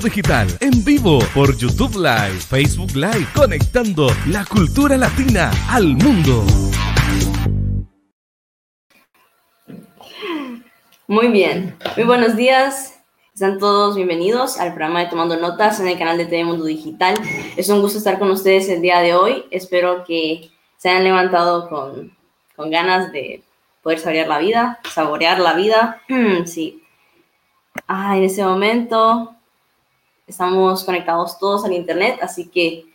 Digital, en vivo por YouTube Live, Facebook Live, conectando la cultura latina al mundo. Muy bien, muy buenos días. Están todos bienvenidos al programa de Tomando Notas en el canal de TV Mundo Digital. Es un gusto estar con ustedes el día de hoy. Espero que se hayan levantado con, con ganas de poder saborear la vida, saborear la vida. sí, Ah, en ese momento estamos conectados todos al internet, así que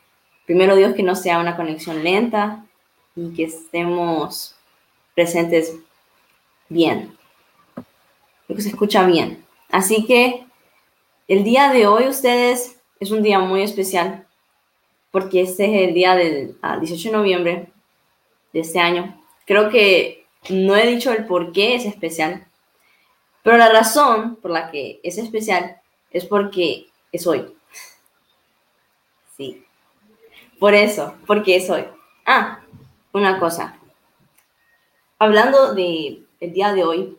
primero Dios que no sea una conexión lenta y que estemos presentes bien, que se escucha bien. Así que el día de hoy ustedes es un día muy especial porque este es el día del 18 de noviembre de este año. Creo que no he dicho el por qué es especial, pero la razón por la que es especial es porque es hoy. Sí. Por eso, porque es hoy. Ah, una cosa. Hablando de el día de hoy,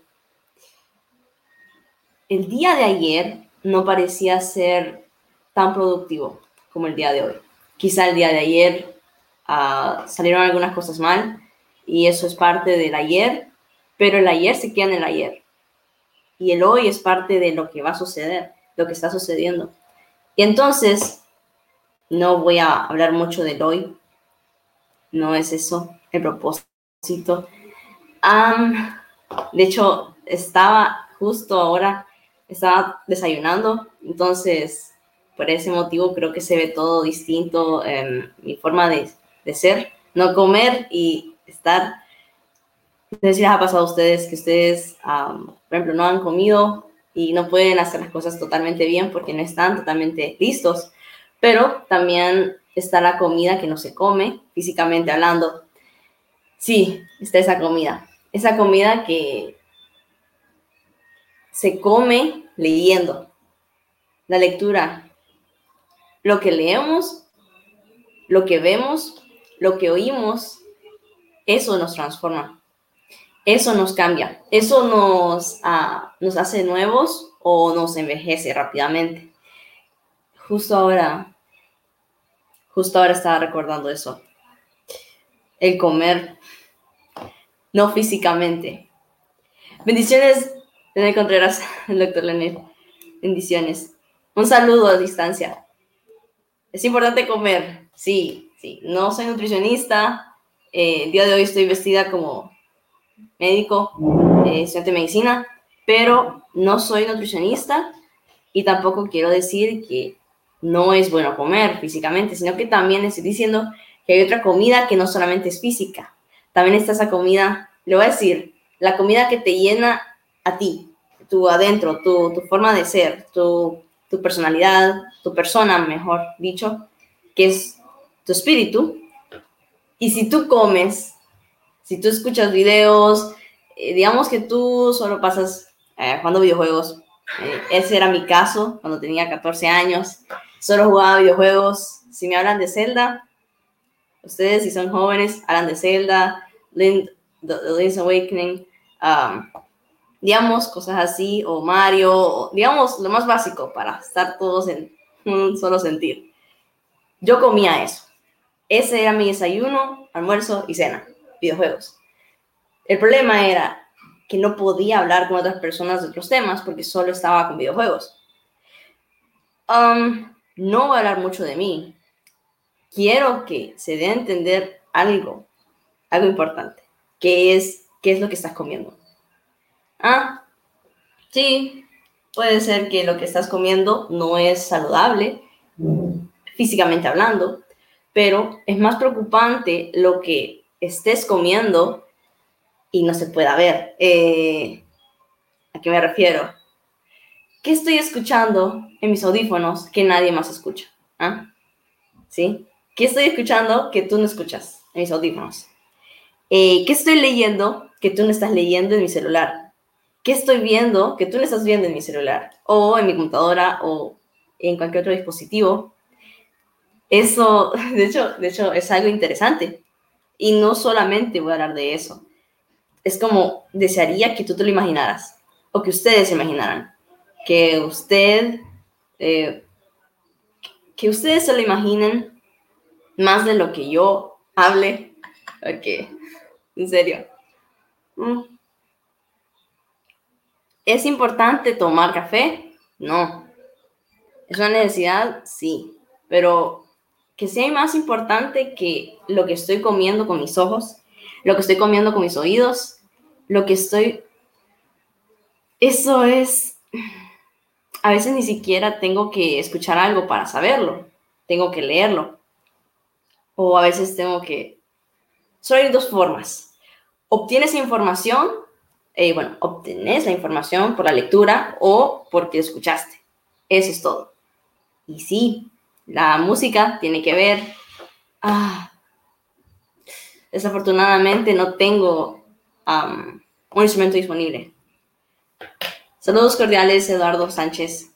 el día de ayer no parecía ser tan productivo como el día de hoy. Quizá el día de ayer uh, salieron algunas cosas mal y eso es parte del ayer, pero el ayer se queda en el ayer y el hoy es parte de lo que va a suceder, lo que está sucediendo. Y entonces, no voy a hablar mucho del hoy, no es eso el propósito. de hecho, estaba justo ahora, estaba desayunando, entonces, por ese motivo creo que se ve todo distinto en mi forma de, de ser, no comer y estar no sé si les ha pasado a ustedes que ustedes, por ejemplo, no han comido y no pueden hacer las cosas totalmente bien porque no están totalmente listos, pero también está la comida que no se come, físicamente hablando. Sí, está esa comida. Esa comida que se come leyendo. La lectura. Lo que leemos, lo que vemos, lo que oímos, eso nos transforma eso nos cambia, eso nos, ah, nos hace nuevos o nos envejece rápidamente. Justo ahora, justo ahora estaba recordando eso. El comer, no físicamente. Bendiciones, Leonel Contreras, el doctor Leonel. Bendiciones. Un saludo a distancia. Es importante comer, sí, sí. No soy nutricionista. Eh, el día de hoy estoy vestida como médico, eh, estudiante de medicina, pero no soy nutricionista y tampoco quiero decir que no es bueno comer físicamente, sino que también estoy diciendo que hay otra comida que no solamente es física. También está esa comida, le voy a decir, la comida que te llena a ti, tu adentro, tu, tu forma de ser, tu, tu personalidad, tu persona, mejor dicho, que es tu espíritu. Y si tú comes si tú escuchas videos, eh, digamos que tú solo pasas eh, jugando videojuegos. Eh, ese era mi caso cuando tenía 14 años. Solo jugaba videojuegos. Si me hablan de Zelda, ustedes si son jóvenes, hablan de Zelda, Lind, Link's Awakening, um, digamos, cosas así, o Mario, digamos, lo más básico para estar todos en un solo sentir. Yo comía eso. Ese era mi desayuno, almuerzo y cena videojuegos. El problema era que no podía hablar con otras personas de otros temas porque solo estaba con videojuegos. Um, no voy a hablar mucho de mí. Quiero que se dé a entender algo, algo importante, que es qué es lo que estás comiendo. Ah, sí, puede ser que lo que estás comiendo no es saludable, físicamente hablando, pero es más preocupante lo que estés comiendo y no se pueda ver. Eh, ¿A qué me refiero? ¿Qué estoy escuchando en mis audífonos que nadie más escucha? ¿Ah? ¿Sí? ¿Qué estoy escuchando que tú no escuchas en mis audífonos? Eh, ¿Qué estoy leyendo que tú no estás leyendo en mi celular? ¿Qué estoy viendo que tú no estás viendo en mi celular? O en mi computadora o en cualquier otro dispositivo. Eso, de hecho, de hecho es algo interesante y no solamente voy a hablar de eso. Es como desearía que tú te lo imaginaras o que ustedes se imaginaran. Que usted Eh, que ustedes se lo imaginen más de lo que yo hable. Ok, en serio. Mm. ¿Es importante tomar café? No. ¿Es una necesidad? Sí. Pero que sea más importante que lo que estoy comiendo con mis ojos, lo que estoy comiendo con mis oídos, lo que estoy... Eso es... A veces ni siquiera tengo que escuchar algo para saberlo, tengo que leerlo. O a veces tengo que... Solo hay dos formas. Obtienes información, eh, bueno, obtenés la información por la lectura o porque escuchaste. Eso es todo. Y sí, la música tiene que ver. Ah, desafortunadamente no tengo un instrumento disponible. Saludos cordiales, Eduardo Sánchez.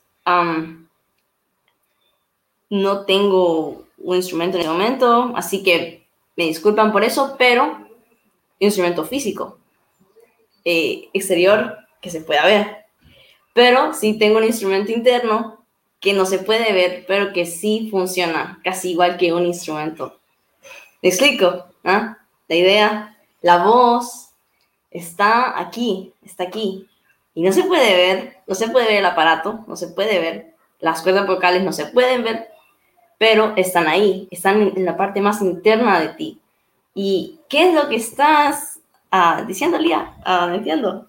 no tengo un instrumento en este momento, así que me disculpan por eso, pero instrumento físico, eh, exterior, que se pueda ver. Pero sí tengo un instrumento interno que no se puede ver, pero que sí funciona, casi igual que un instrumento. ¿Me explico? ¿Ah? La idea, la voz está aquí, está aquí. Y no se puede ver, no se puede ver el aparato, no se puede ver, las cuerdas vocales no se pueden ver, pero están ahí, están en la parte más interna de ti. ¿Y qué es lo que estás ah, diciendo, Lía? Ah, entiendo.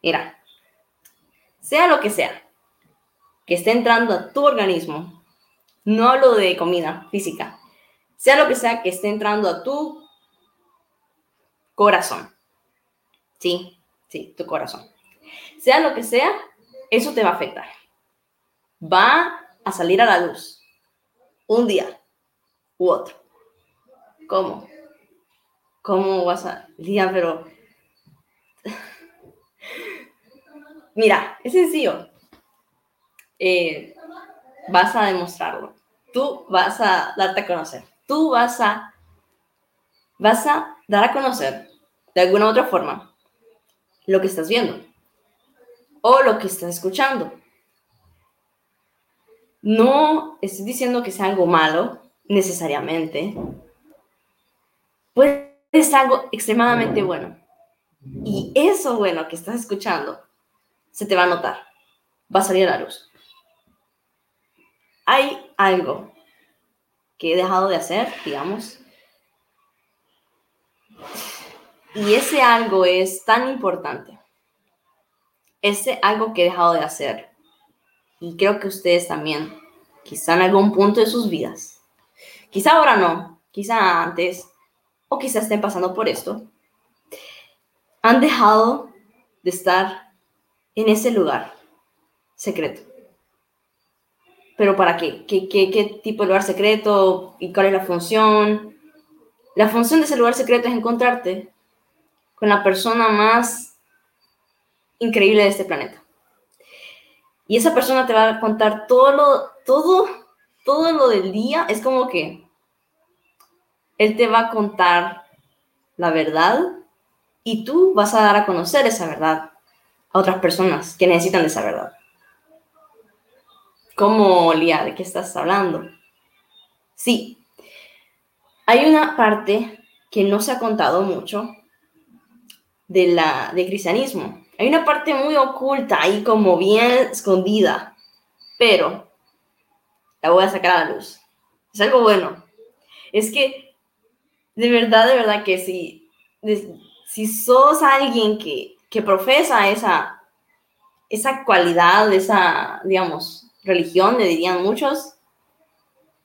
Mira, sea lo que sea, que esté entrando a tu organismo, no hablo de comida física, sea lo que sea que esté entrando a tu corazón. Sí, sí, tu corazón. Sea lo que sea, eso te va a afectar. Va a salir a la luz un día u otro. ¿Cómo? ¿Cómo vas a...? Día, pero... Mira, es sencillo. Eh, vas a demostrarlo. Tú vas a darte a conocer. Tú vas a, vas a dar a conocer de alguna otra forma lo que estás viendo o lo que estás escuchando. No estoy diciendo que sea algo malo necesariamente. Puede ser algo extremadamente bueno. Y eso bueno que estás escuchando se te va a notar. Va a salir a la luz hay algo que he dejado de hacer, digamos, y ese algo es tan importante. Ese algo que he dejado de hacer, y creo que ustedes también, quizá en algún punto de sus vidas, quizá ahora no, quizá antes, o quizá estén pasando por esto, han dejado de estar en ese lugar secreto pero ¿para qué? ¿Qué, qué? tipo de lugar secreto y cuál es la función? La función de ese lugar secreto es encontrarte con la persona más increíble de este planeta. Y esa persona te va a contar todo lo, todo, todo lo del día. Es como que él te va a contar la verdad y tú vas a dar a conocer esa verdad a otras personas que necesitan esa verdad. ¿Cómo, Lía? ¿De qué estás hablando? Sí, hay una parte que no se ha contado mucho de la, de cristianismo. Hay una parte muy oculta ahí como bien escondida, pero la voy a sacar a la luz. Es algo bueno. Es que de verdad, de verdad que si, si sos alguien que, que profesa esa, esa cualidad, esa, digamos, religión, le dirían muchos,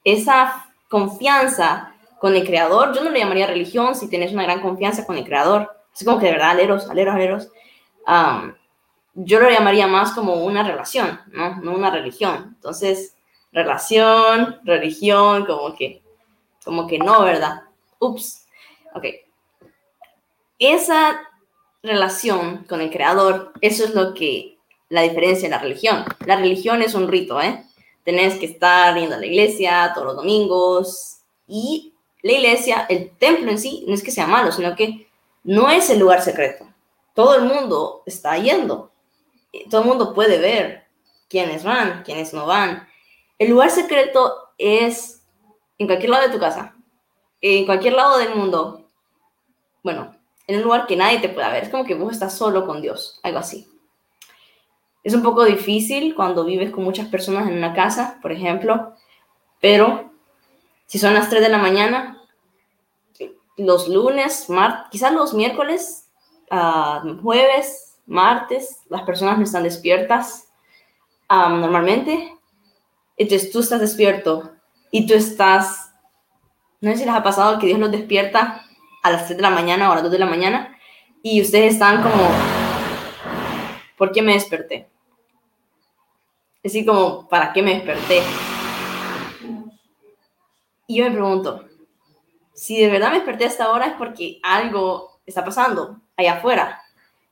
esa confianza con el creador, yo no le llamaría religión si tienes una gran confianza con el creador, es como que de verdad, aleros, aleros, aleros, yo lo llamaría más como una relación, ¿no? No una religión. Entonces, relación, religión, como que, como que no, ¿verdad? Ups. Ok. Esa relación con el creador, eso es lo que la diferencia de la religión. La religión es un rito, ¿eh? Tenés que estar yendo a la iglesia todos los domingos y la iglesia, el templo en sí, no es que sea malo, sino que no es el lugar secreto. Todo el mundo está yendo. Todo el mundo puede ver quiénes van, quiénes no van. El lugar secreto es en cualquier lado de tu casa, en cualquier lado del mundo. Bueno, en un lugar que nadie te pueda ver. Es como que vos estás solo con Dios, algo así. Es un poco difícil cuando vives con muchas personas en una casa, por ejemplo, pero si son las 3 de la mañana, los lunes, quizás los miércoles, ah, jueves, martes, las personas no están despiertas normalmente. Entonces tú estás despierto y tú estás, no sé si les ha pasado que Dios los despierta a las 3 de la mañana o a las 2 de la mañana y ustedes están como, ¿por qué me desperté? Es decir, como, ¿para qué me desperté? Y yo me pregunto, si de verdad me desperté hasta ahora es porque algo está pasando allá afuera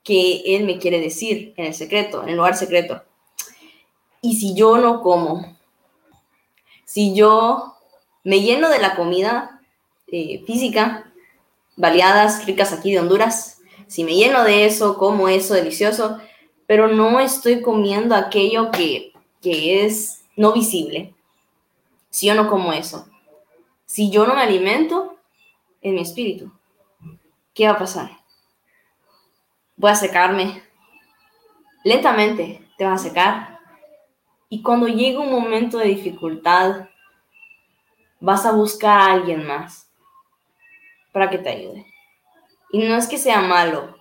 que Él me quiere decir en el secreto, en el lugar secreto. Y si yo no como, si yo me lleno de la comida eh, física, baleadas ricas aquí de Honduras, si me lleno de eso, como eso delicioso, pero no estoy comiendo aquello que, que es no visible, si yo no como eso, si yo no me alimento en mi espíritu, ¿qué va a pasar? Voy a secarme. Lentamente te vas a secar. Y cuando llegue un momento de dificultad, vas a buscar a alguien más para que te ayude. Y no es que sea malo,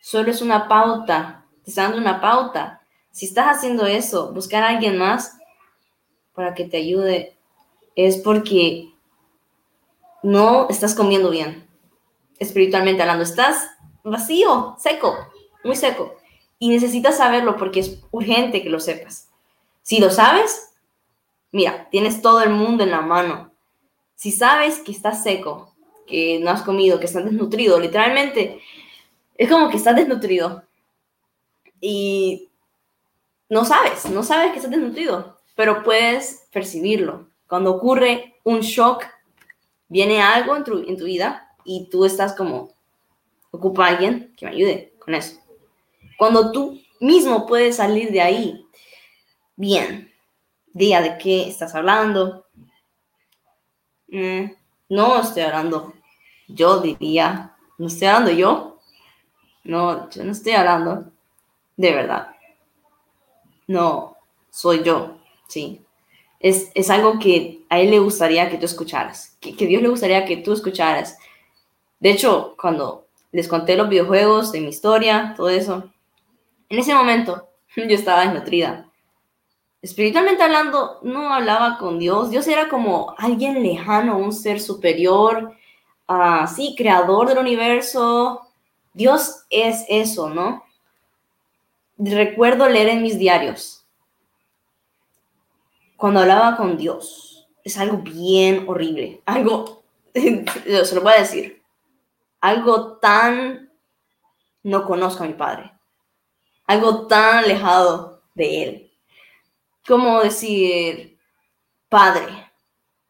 solo es una pauta, te está dando una pauta. Si estás haciendo eso, buscar a alguien más para que te ayude, es porque no estás comiendo bien, espiritualmente hablando. Estás vacío, seco, muy seco. Y necesitas saberlo porque es urgente que lo sepas. Si lo sabes, mira, tienes todo el mundo en la mano. Si sabes que estás seco, que no has comido, que estás desnutrido, literalmente, es como que estás desnutrido. Y no sabes, no sabes que estás desnutrido, pero puedes percibirlo. Cuando ocurre un shock viene algo en tu, en tu vida y tú estás como, ocupa a alguien que me ayude con eso. Cuando tú mismo puedes salir de ahí, bien, diga de qué estás hablando. Mm, no estoy hablando, yo diría, no estoy hablando yo. No, yo no estoy hablando de verdad. No, soy yo, sí es, algo que a él le gustaría que tú escucharas, que, que Dios le gustaría que tú escucharas. De hecho, cuando les conté los videojuegos de mi historia, todo eso, en ese momento yo estaba desnutrida. Espiritualmente hablando, no hablaba con Dios. Dios era como alguien lejano, un ser superior, así, creador del universo. Dios es eso, ¿no? Recuerdo leer en mis diarios cuando hablaba con Dios. Es algo bien horrible, algo, se lo voy a decir, algo tan, no conozco a mi padre, algo tan alejado de él. Como decir, Padre,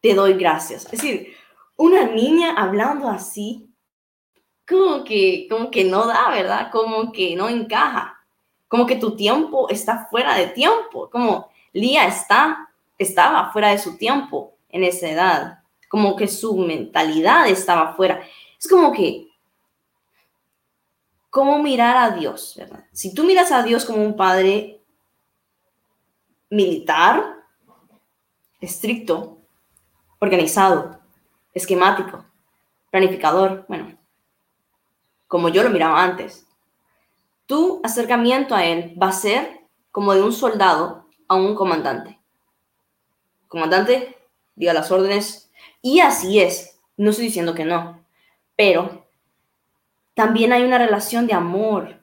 te doy gracias. Es decir, una niña hablando así, como que, como que no da, ¿verdad? Como que no encaja. Como que tu tiempo está fuera de tiempo. Como Lía está estaba fuera de su tiempo en esa edad, como que su mentalidad estaba fuera. Es como que, ¿cómo mirar a Dios? ¿verdad? Si tú miras a Dios como un padre militar, estricto, organizado, esquemático, planificador, bueno, como yo lo miraba antes, tu acercamiento a Él va a ser como de un soldado a un comandante comandante, diga las órdenes. Y así es, no estoy diciendo que no, pero también hay una relación de amor.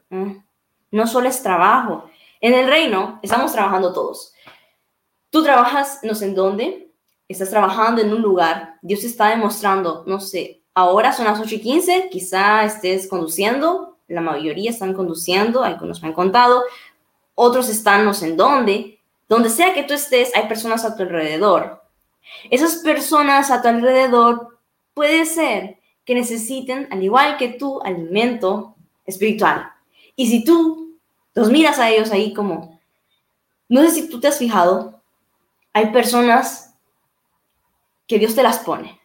No solo es trabajo. En el reino estamos trabajando todos. Tú trabajas no sé en dónde, estás trabajando en un lugar, Dios está demostrando, no sé, ahora son las 8 y 15, quizá estés conduciendo, la mayoría están conduciendo, algunos me han contado, otros están no sé en dónde, donde sea que tú estés, hay personas a tu alrededor. Esas personas a tu alrededor puede ser que necesiten, al igual que tú, alimento espiritual. Y si tú los miras a ellos ahí como, No sé si tú te has fijado, hay personas que Dios te las pone.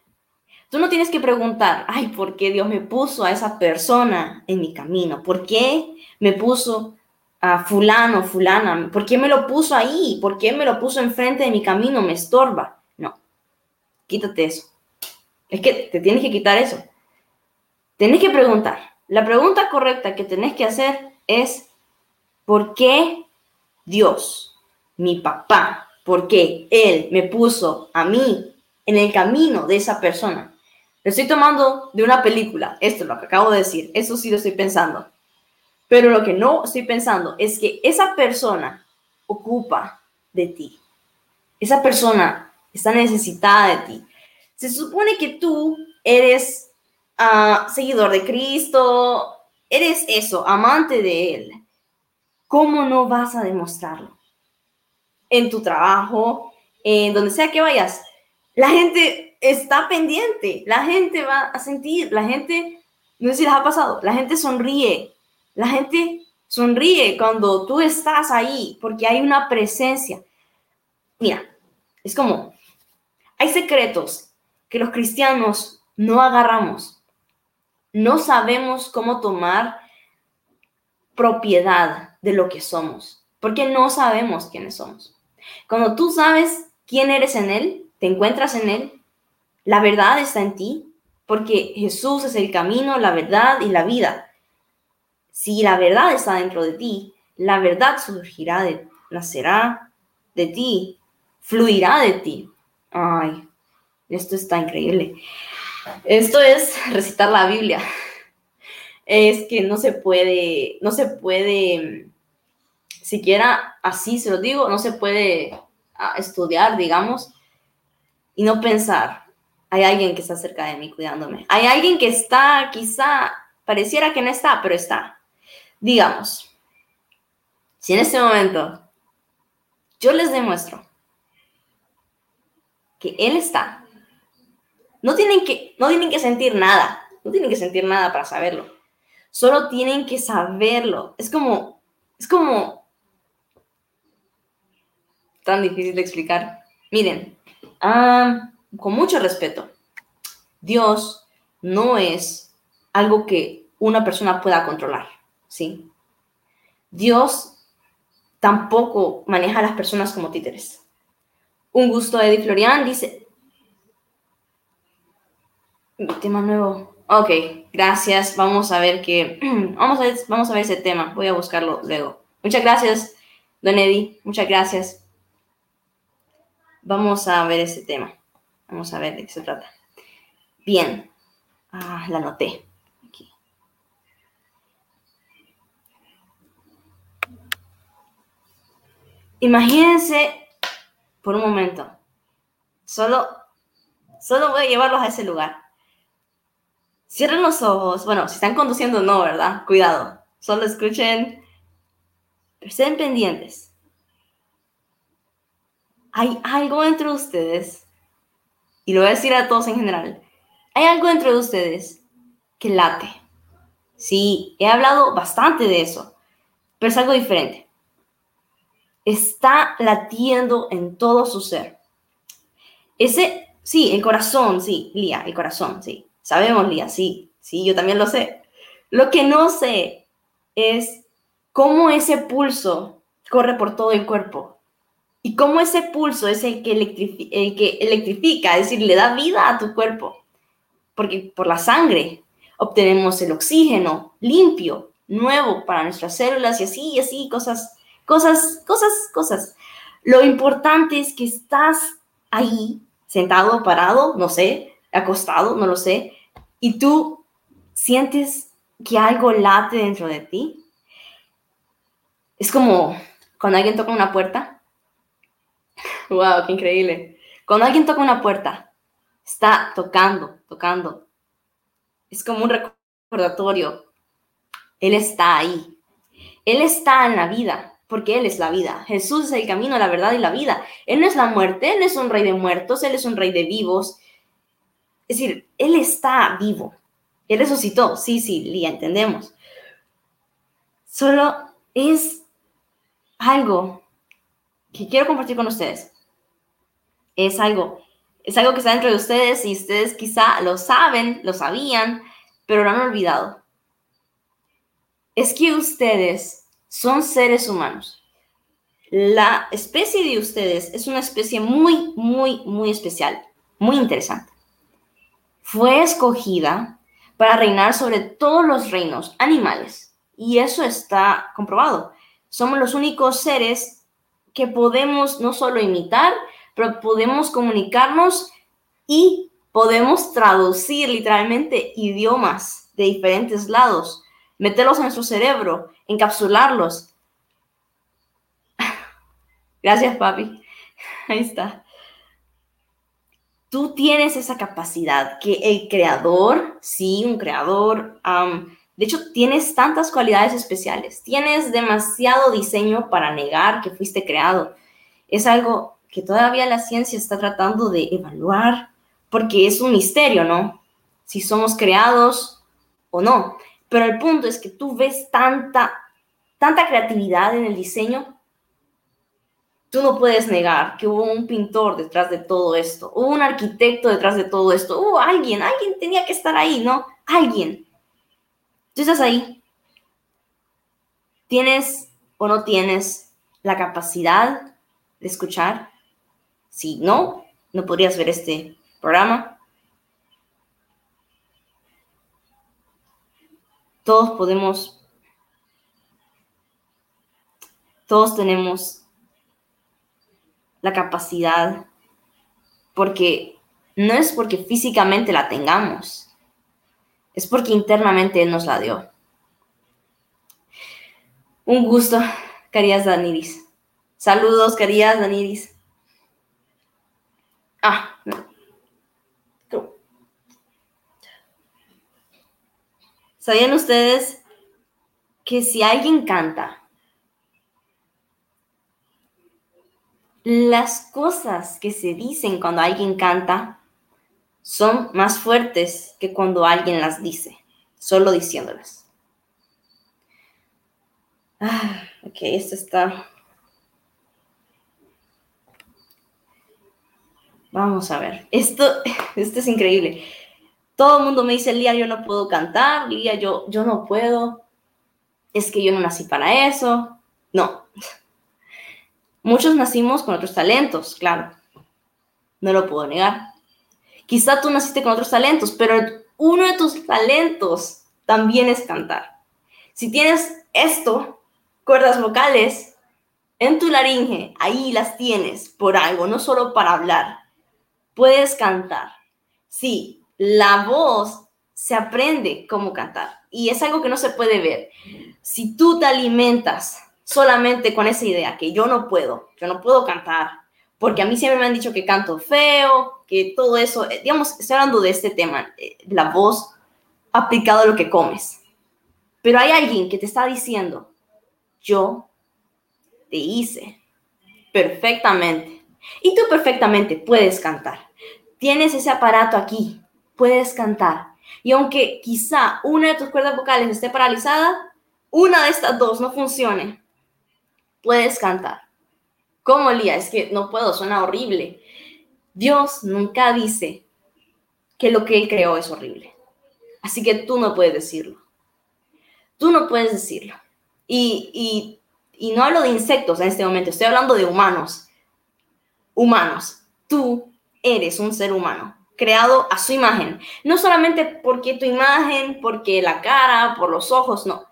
Tú no tienes que preguntar, ay, ¿por qué Dios me puso a esa persona en mi camino? ¿Por qué me puso a fulano, fulana? ¿Por qué me lo puso ahí? ¿Por qué me lo puso enfrente de mi camino? Me estorba. No, quítate eso. Es que te tienes que quitar eso. Tienes que preguntar. La pregunta correcta que tenés que hacer es, ¿por qué Dios, mi papá, por qué Él me puso a mí en el camino de esa persona? Lo estoy tomando de una película, esto es lo que acabo de decir, eso sí lo estoy pensando. Pero lo que no estoy pensando es que esa persona ocupa de ti. Esa persona está necesitada de ti. Se supone que tú eres uh, seguidor de Cristo, eres eso, amante de Él. ¿Cómo no vas a demostrarlo? En tu trabajo, en donde sea que vayas. La gente está pendiente, la gente va a sentir, la gente, no sé si les ha pasado, la gente sonríe, la gente sonríe cuando tú estás ahí porque hay una presencia. Mira, es como, hay secretos que los cristianos no agarramos, no sabemos cómo tomar propiedad de lo que somos, porque no sabemos quiénes somos. Cuando tú sabes quién eres en Él, te encuentras en Él, la verdad está en ti, porque Jesús es el camino, la verdad y la vida. Si la verdad está dentro de ti, la verdad surgirá, de, nacerá de ti, fluirá de ti. Ay, esto está increíble. Esto es recitar la Biblia. Es que no se puede, no se puede, siquiera así se lo digo, no se puede ah, estudiar, digamos, y no pensar, hay alguien que está cerca de mí cuidándome. Hay alguien que está, quizá, pareciera que no está, pero está. Digamos, si en este momento yo les demuestro que Él está, no tienen que, no tienen que sentir nada, no tienen que sentir nada para saberlo. Solo tienen que saberlo. Es como, es como tan difícil de explicar. Miren, con mucho respeto, Dios no es algo que una persona pueda controlar, ¿sí? Dios tampoco maneja a las personas como títeres. Un gusto, Eddie Florian dice, tema nuevo. Ok, gracias. Vamos a ver qué, vamos a ver, vamos a ver ese tema. Voy a buscarlo luego. Muchas gracias, Don Eddie. Muchas gracias. Vamos a ver ese tema. Vamos a ver de qué se trata. Bien. Ah, la anoté. Aquí. Imagínense por un momento. Solo, solo voy a llevarlos a ese lugar. Cierren los ojos. Bueno, si están conduciendo, no, ¿verdad? Cuidado. Solo escuchen. Pero estén pendientes. Hay algo entre ustedes y lo voy a decir a todos en general, hay algo dentro de ustedes que late. Sí, he hablado bastante de eso, pero es algo diferente. Está latiendo en todo su ser. Ese, sí, el corazón, sí, Lía, el corazón, sí. Sabemos, Lía, sí, sí, yo también lo sé. Lo que no sé es cómo ese pulso corre por todo el cuerpo y cómo ese pulso es el que, electrifica, es decir, le da vida a tu cuerpo. Porque por la sangre obtenemos el oxígeno limpio, nuevo para nuestras células y así, y así, cosas, cosas, cosas, cosas. Lo importante es que estás ahí, sentado, parado, no sé, acostado, no lo sé, y tú sientes que algo late dentro de ti. Es como cuando alguien toca una puerta Wow, qué increíble. Cuando alguien toca una puerta, está tocando, tocando. Es como un recordatorio. Él está ahí. Él está en la vida, porque Él es la vida. Jesús es el camino, la verdad y la vida. Él no es la muerte, Él es un rey de muertos, Él es un rey de vivos. Es decir, Él está vivo. Él resucitó. Sí, sí, Lía, entendemos. Solo es algo que quiero compartir con ustedes. Es algo, es algo que está dentro de ustedes y ustedes quizá lo saben, lo sabían, pero lo han olvidado. Es que ustedes son seres humanos. La especie de ustedes es una especie muy, muy, muy especial, muy interesante. Fue escogida para reinar sobre todos los reinos animales y eso está comprobado. Somos los únicos seres que podemos no solo imitar, pero podemos comunicarnos y podemos traducir literalmente idiomas de diferentes lados, meterlos en nuestro cerebro, encapsularlos. Gracias, papi. Ahí está. Tú tienes esa capacidad que el creador, sí, un creador, de hecho, tienes tantas cualidades especiales, tienes demasiado diseño para negar que fuiste creado. Es algo que todavía la ciencia está tratando de evaluar, porque es un misterio, ¿no? Si somos creados o no. Pero el punto es que tú ves tanta, tanta creatividad en el diseño, tú no puedes negar que hubo un pintor detrás de todo esto, hubo un arquitecto detrás de todo esto, hubo alguien, alguien tenía que estar ahí, ¿no? Alguien. Tú estás ahí. ¿Tienes o no tienes la capacidad de escuchar? Si no, no podrías ver este programa. Todos podemos, todos tenemos la capacidad, porque no es porque físicamente la tengamos, es porque internamente Él nos la dio. Un gusto, Carías Daniris. Saludos, Carías Daniris. Ah, ¿Sabían ustedes que si alguien canta, las cosas que se dicen cuando alguien canta son más fuertes que cuando alguien las dice, solo diciéndolas? Ah, ok, esto está Vamos a ver. Esto, esto es increíble. Todo el mundo me dice, Lía, yo no puedo cantar, Lía, yo, yo no puedo. Es que yo no nací para eso. No. Muchos nacimos con otros talentos, claro. No lo puedo negar. Quizá tú naciste con otros talentos, pero uno de tus talentos también es cantar. Si tienes esto, cuerdas vocales, en tu laringe, ahí las tienes por algo, no solo para hablar puedes cantar. Sí, la voz se aprende cómo cantar y es algo que no se puede ver. Si tú te alimentas solamente con esa idea que yo no puedo, yo no puedo cantar, porque a mí siempre me han dicho que canto feo, que todo eso, eh, digamos, estoy hablando de este tema, eh, la voz aplicado a lo que comes. Pero hay alguien que te está diciendo, yo te hice perfectamente y tú perfectamente puedes cantar. Tienes ese aparato aquí, puedes cantar. Y aunque quizá una de tus cuerdas vocales esté paralizada, una de estas dos no funcione, puedes cantar. ¿Cómo, Lía? Es que no puedo, suena horrible. Dios nunca dice que lo que Él creó es horrible. Así que tú no puedes decirlo. Tú no puedes decirlo. Y, y, y no hablo de insectos en este momento, estoy hablando de humanos humanos. Tú eres un ser humano, creado a su imagen. No solamente porque tu imagen, porque la cara, por los ojos, no.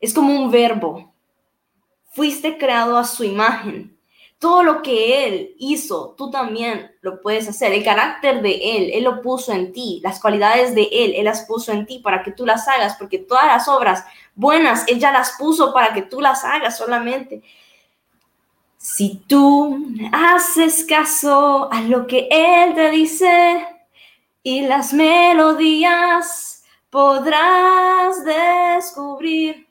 Es como un verbo. Fuiste creado a su imagen. Todo lo que Él hizo, tú también lo puedes hacer. El carácter de Él, Él lo puso en ti. Las cualidades de Él, Él las puso en ti para que tú las hagas, porque todas las obras buenas, Él ya las puso para que tú las hagas solamente. Si tú haces caso a lo que Él te dice y las melodías podrás descubrir.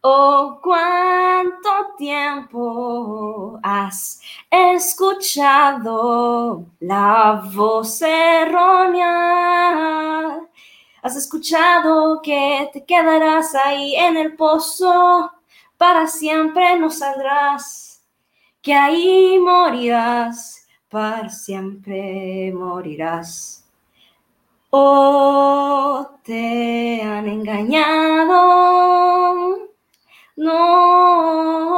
Oh, cuánto tiempo has escuchado la voz errónea. Has escuchado que te quedarás ahí en el pozo, para siempre no saldrás que ahí morirás, para siempre morirás. Oh, te han engañado. No,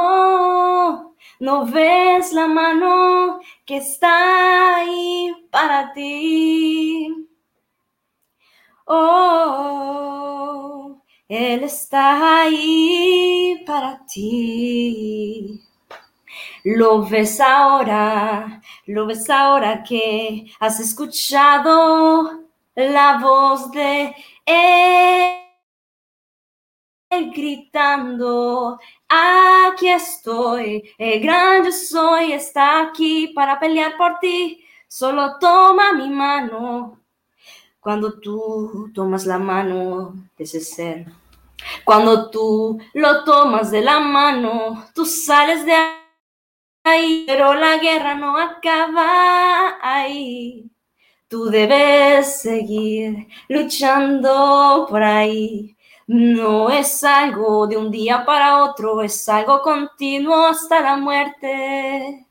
no ves la mano que está ahí para ti. Oh, Él está ahí para ti. Lo ves ahora, lo ves ahora que has escuchado la voz de Él gritando, aquí estoy, el gran soy está aquí para pelear por ti, solo toma mi mano. Cuando tú tomas la mano de ese ser, cuando tú lo tomas de la mano, tú sales de pero la guerra no acaba ahí. Tú debes seguir luchando por ahí. No es algo de un día para otro, es algo continuo hasta la muerte.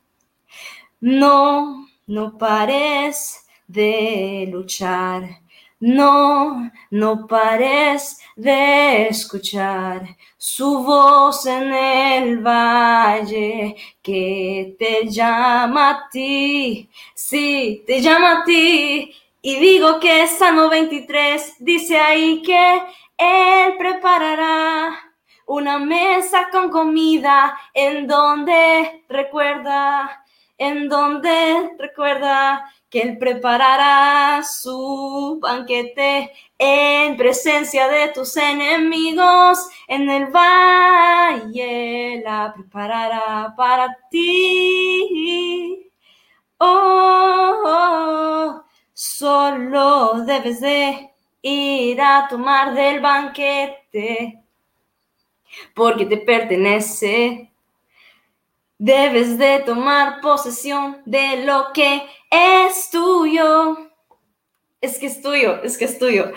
No, no pares de luchar. No, no pares de escuchar su voz en el valle que te llama a ti. Sí, te llama a ti. Y digo que Salmo 23 dice ahí que Él preparará una mesa con comida en donde recuerda, en donde recuerda que Él preparará su banquete en presencia de tus enemigos, en el valle la preparará para ti. Oh, solo debes de ir a tomar del banquete, porque te pertenece. Debes de tomar posesión de lo que es tuyo. Es que es tuyo, es que es tuyo.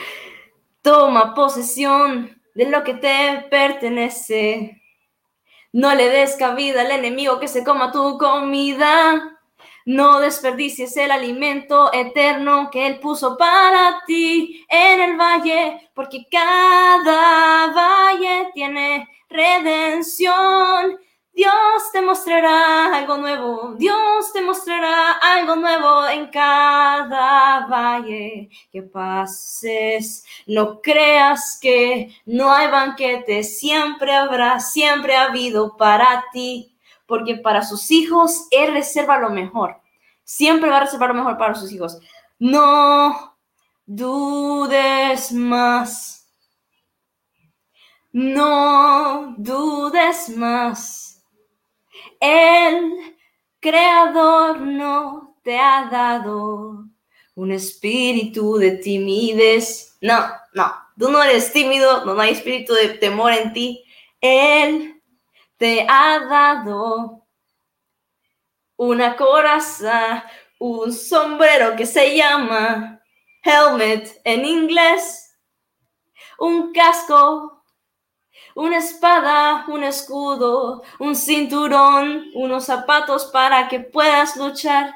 Toma posesión de lo que te pertenece. No le des cabida al enemigo que se coma tu comida. No desperdicies el alimento eterno que Él puso para ti en el valle, porque cada valle tiene redención. Dios te mostrará algo nuevo, Dios te mostrará algo nuevo en cada valle que pases. No creas que no hay banquete, siempre habrá, siempre ha habido para ti, porque para sus hijos Él reserva lo mejor. Siempre va a reservar lo mejor para sus hijos. No dudes más. No dudes más el creador no te ha dado un espíritu de timidez. No, no, tú no eres tímido, no hay espíritu de temor en ti. Él te ha dado una coraza, un sombrero que se llama helmet en inglés, un casco una espada, un escudo, un cinturón, unos zapatos para que puedas luchar.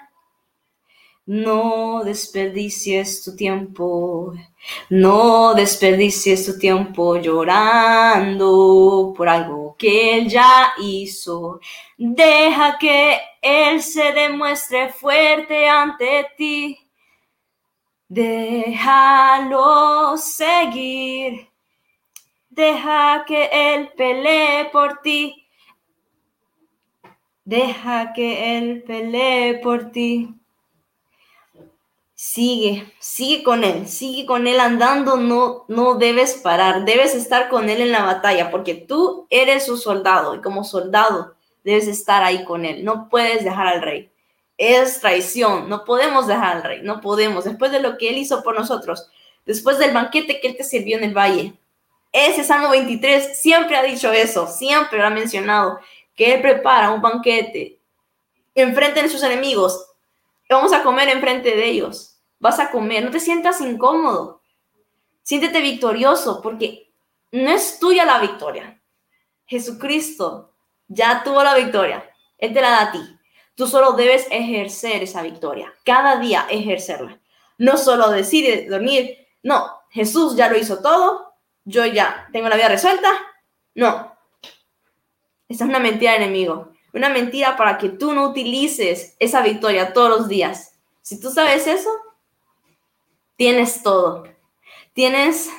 No desperdicies tu tiempo, no desperdicies tu tiempo llorando por algo que él ya hizo. Deja que él se demuestre fuerte ante ti. Déjalo seguir Deja que Él pelee por ti. Deja que Él pelee por ti. Sigue, sigue con Él, sigue con Él andando, no, no debes parar, debes estar con Él en la batalla, porque tú eres su soldado y como soldado debes estar ahí con Él, no puedes dejar al rey. Es traición, no podemos dejar al rey, no podemos, después de lo que Él hizo por nosotros, después del banquete que Él te sirvió en el valle, ese Salmo 23 siempre ha dicho eso, siempre lo ha mencionado, que Él prepara un banquete enfrente de sus enemigos. Vamos a comer enfrente de ellos. Vas a comer, no te sientas incómodo. Siéntete victorioso porque no es tuya la victoria. Jesucristo ya tuvo la victoria. Él te la da a ti. Tú solo debes ejercer esa victoria, cada día ejercerla. No solo decir dormir, no, Jesús ya lo hizo todo, yo ya tengo la vida resuelta. No. Esa es una mentira enemigo. Una mentira para que tú no utilices esa victoria todos los días. Si tú sabes eso, tienes todo. Tienes,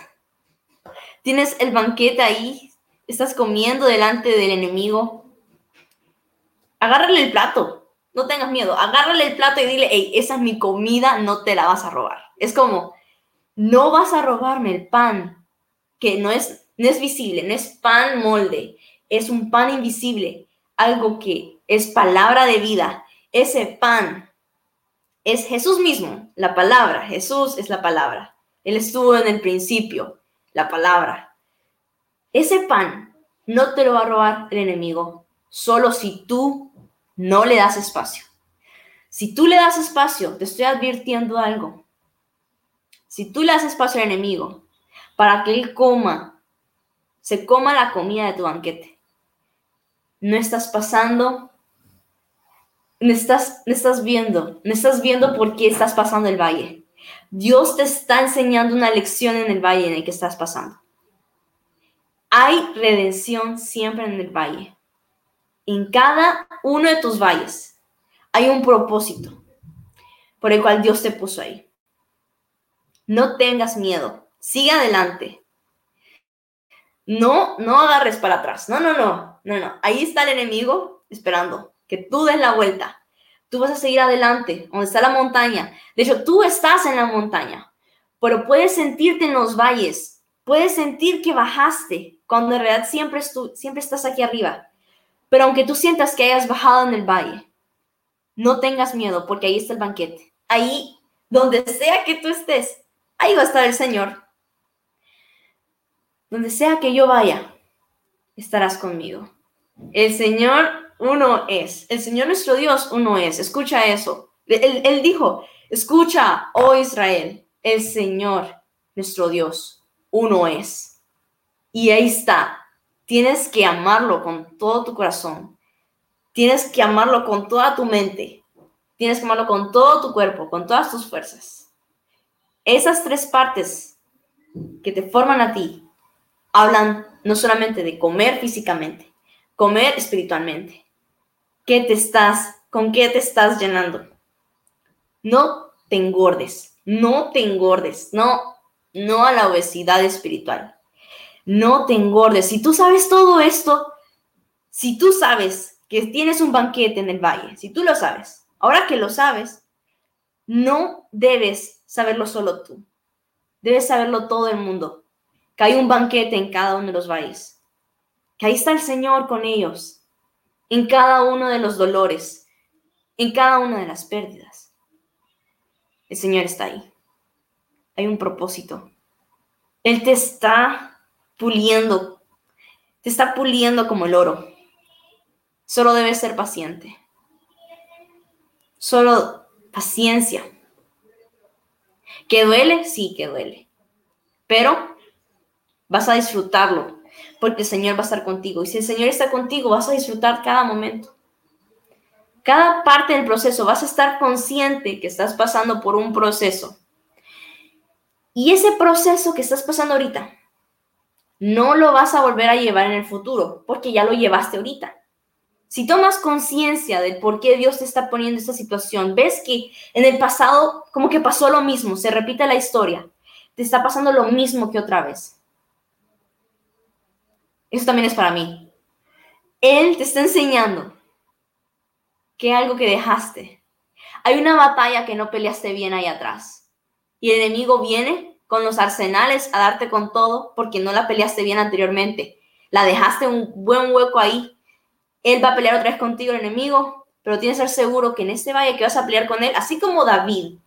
tienes el banquete ahí, estás comiendo delante del enemigo. Agárrale el plato, no tengas miedo. Agárrale el plato y dile, hey, esa es mi comida, no te la vas a robar. Es como, no vas a robarme el pan, que no es, no es visible, no es pan molde, es un pan invisible, algo que es palabra de vida. Ese pan es Jesús mismo, la palabra. Jesús es la palabra. Él estuvo en el principio, la palabra. Ese pan no te lo va a robar el enemigo, solo si tú no le das espacio. Si tú le das espacio, te estoy advirtiendo algo. Si tú le das espacio al enemigo para que él coma, se coma la comida de tu banquete, no estás pasando, no estás, no estás viendo, no estás viendo por qué estás pasando el valle. Dios te está enseñando una lección en el valle en el que estás pasando. Hay redención siempre en el valle. En cada uno de tus valles hay un propósito por el cual Dios te puso ahí. No tengas miedo. Sigue adelante. No, no agarres para atrás. No, no, no. No, no. Ahí está el enemigo esperando que tú des la vuelta tú vas a seguir adelante, donde está la montaña. De hecho, tú estás en la montaña, pero puedes sentirte en los valles, puedes sentir que bajaste, cuando en realidad siempre, siempre estás aquí arriba. Pero aunque tú sientas que hayas bajado en el valle, no tengas miedo, porque ahí está el banquete. Ahí, donde sea que tú estés, ahí va a estar el Señor. Donde sea que yo vaya, estarás conmigo. El Señor uno es. El Señor nuestro Dios uno es. Escucha eso. Él, dijo, escucha, oh Israel, el Señor nuestro Dios uno es. Y ahí está. Tienes que amarlo con todo tu corazón. Tienes que amarlo con toda tu mente. Tienes que amarlo con todo tu cuerpo, con todas tus fuerzas. Esas tres partes que te forman a ti hablan no solamente de comer físicamente, comer espiritualmente, ¿Qué te estás, con qué te estás llenando? No te engordes, no te engordes, no, no a la obesidad espiritual. No te engordes. Si tú sabes todo esto, si tú sabes que tienes un banquete en el valle, si tú lo sabes, ahora que lo sabes, no debes saberlo solo tú. Debes saberlo todo el mundo. Que hay un banquete en cada uno de los valles. Que ahí está el Señor con ellos en cada uno de los dolores, en cada una de las pérdidas. El Señor está ahí. Hay un propósito. Él te está puliendo, te está puliendo como el oro. Solo debes ser paciente. Solo paciencia. ¿Que duele? Sí, que duele. Pero vas a disfrutarlo porque el Señor va a estar contigo. Y si el Señor está contigo, vas a disfrutar cada momento. Cada parte del proceso vas a estar consciente que estás pasando por un proceso. Y ese proceso que estás pasando ahorita, no lo vas a volver a llevar en el futuro, porque ya lo llevaste ahorita. Si tomas conciencia del por qué Dios te está poniendo esta situación, ves que en el pasado como que pasó lo mismo, se repite la historia, te está pasando lo mismo que otra vez. Eso también es para mí. Él te está enseñando que algo que dejaste. Hay una batalla que no peleaste bien ahí atrás. Y el enemigo viene con los arsenales a darte con todo porque no la peleaste bien anteriormente. La dejaste un buen hueco ahí. Él va a pelear otra vez contigo, el enemigo, pero tienes que ser seguro que en este valle que vas a pelear con él, así como David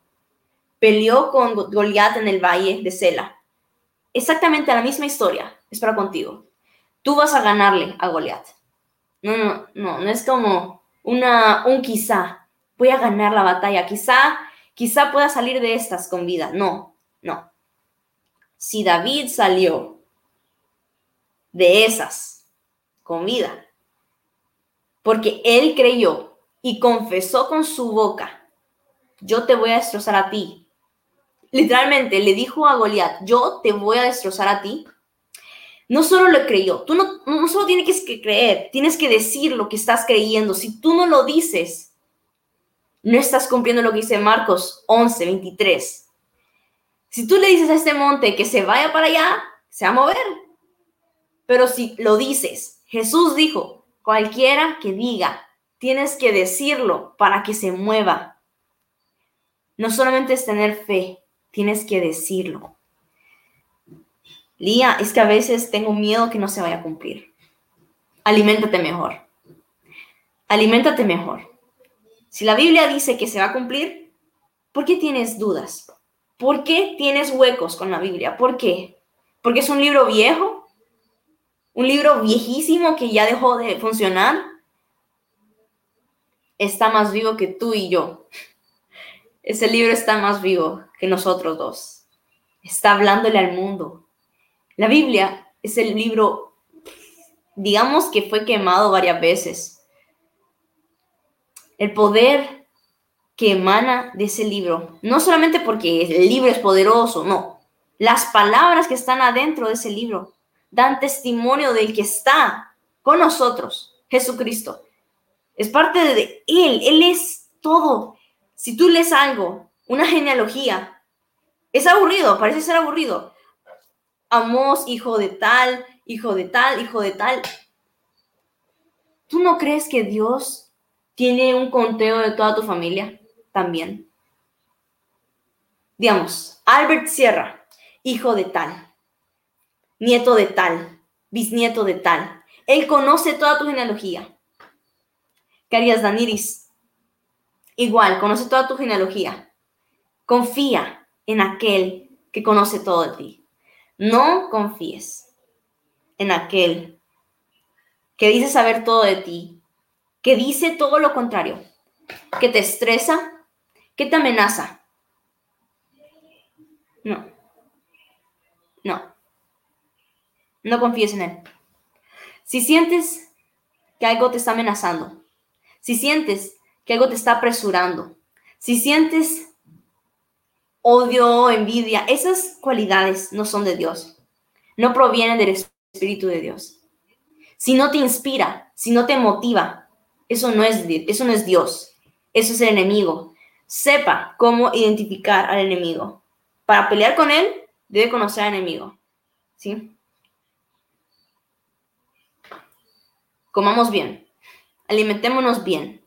peleó con Goliat en el valle de Sela. Exactamente la misma historia es para contigo tú vas a ganarle a Goliat. No, no, no, no es como una, un quizá, voy a ganar la batalla, quizá, quizá pueda salir de estas con vida. No, no. Si David salió de esas con vida, porque él creyó y confesó con su boca, yo te voy a destrozar a ti. Literalmente le dijo a Goliat, yo te voy a destrozar a ti. No solo lo creyó, tú no, no solo tienes que creer, tienes que decir lo que estás creyendo. Si tú no lo dices, no estás cumpliendo lo que dice Marcos 11, 23. Si tú le dices a este monte que se vaya para allá, se va a mover. Pero si lo dices, Jesús dijo, cualquiera que diga, tienes que decirlo para que se mueva. No solamente es tener fe, tienes que decirlo. Lía, es que a veces tengo miedo que no se vaya a cumplir. Aliméntate mejor. Aliméntate mejor. Si la Biblia dice que se va a cumplir, ¿por qué tienes dudas? ¿Por qué tienes huecos con la Biblia? ¿Por qué? ¿Porque es un libro viejo? ¿Un libro viejísimo que ya dejó de funcionar? Está más vivo que tú y yo. Ese libro está más vivo que nosotros dos. Está hablándole al mundo. La Biblia es el libro, digamos que fue quemado varias veces. El poder que emana de ese libro, no solamente porque el libro es poderoso, no. Las palabras que están adentro de ese libro dan testimonio del que está con nosotros, Jesucristo. Es parte de Él, Él es todo. Si tú lees algo, una genealogía, es aburrido, parece ser aburrido, Amos, hijo de tal, hijo de tal, hijo de tal. ¿Tú no crees que Dios tiene un conteo de toda tu familia también? Digamos, Albert Sierra, hijo de tal, nieto de tal, bisnieto de tal. Él conoce toda tu genealogía. ¿Qué harías, Daniris? Igual, conoce toda tu genealogía. Confía en aquel que conoce todo de ti. No confíes en aquel que dice saber todo de ti, que dice todo lo contrario, que te estresa, que te amenaza. No. No. No confíes en él. Si sientes que algo te está amenazando, si sientes que algo te está apresurando, si sientes odio, envidia, esas cualidades no son de Dios. No provienen del Espíritu de Dios. Si no te inspira, si no te motiva, eso no es, eso no es Dios. Eso es el enemigo. Sepa cómo identificar al enemigo. Para pelear con él, debe conocer al enemigo. ¿Sí? Comamos bien. Alimentémonos bien.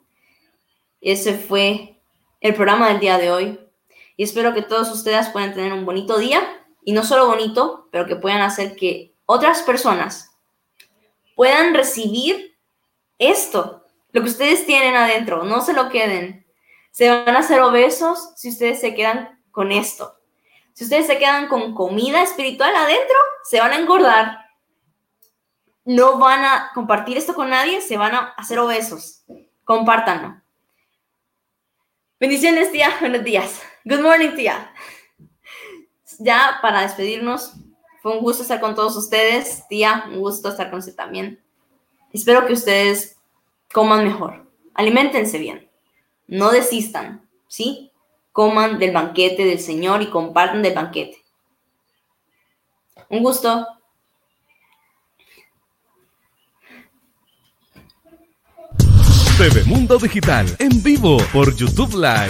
Ese fue el programa del día de hoy y espero que todos ustedes puedan tener un bonito día y no solo bonito, pero que puedan hacer que otras personas puedan recibir esto, lo que ustedes tienen adentro, no se lo queden. Se van a hacer obesos si ustedes se quedan con esto. Si ustedes se quedan con comida espiritual adentro, se van a engordar. No van a compartir esto con nadie, se van a hacer obesos. Compártanlo. Bendiciones, tía. Buenos días. Good morning, tía. Ya para despedirnos, fue un gusto estar con todos ustedes. Tía, un gusto estar con usted también. Espero que ustedes coman mejor. Aliméntense bien. No desistan, ¿sí? Coman del banquete del Señor y compartan del banquete. Un gusto. TV Mundo Digital en vivo por YouTube Live.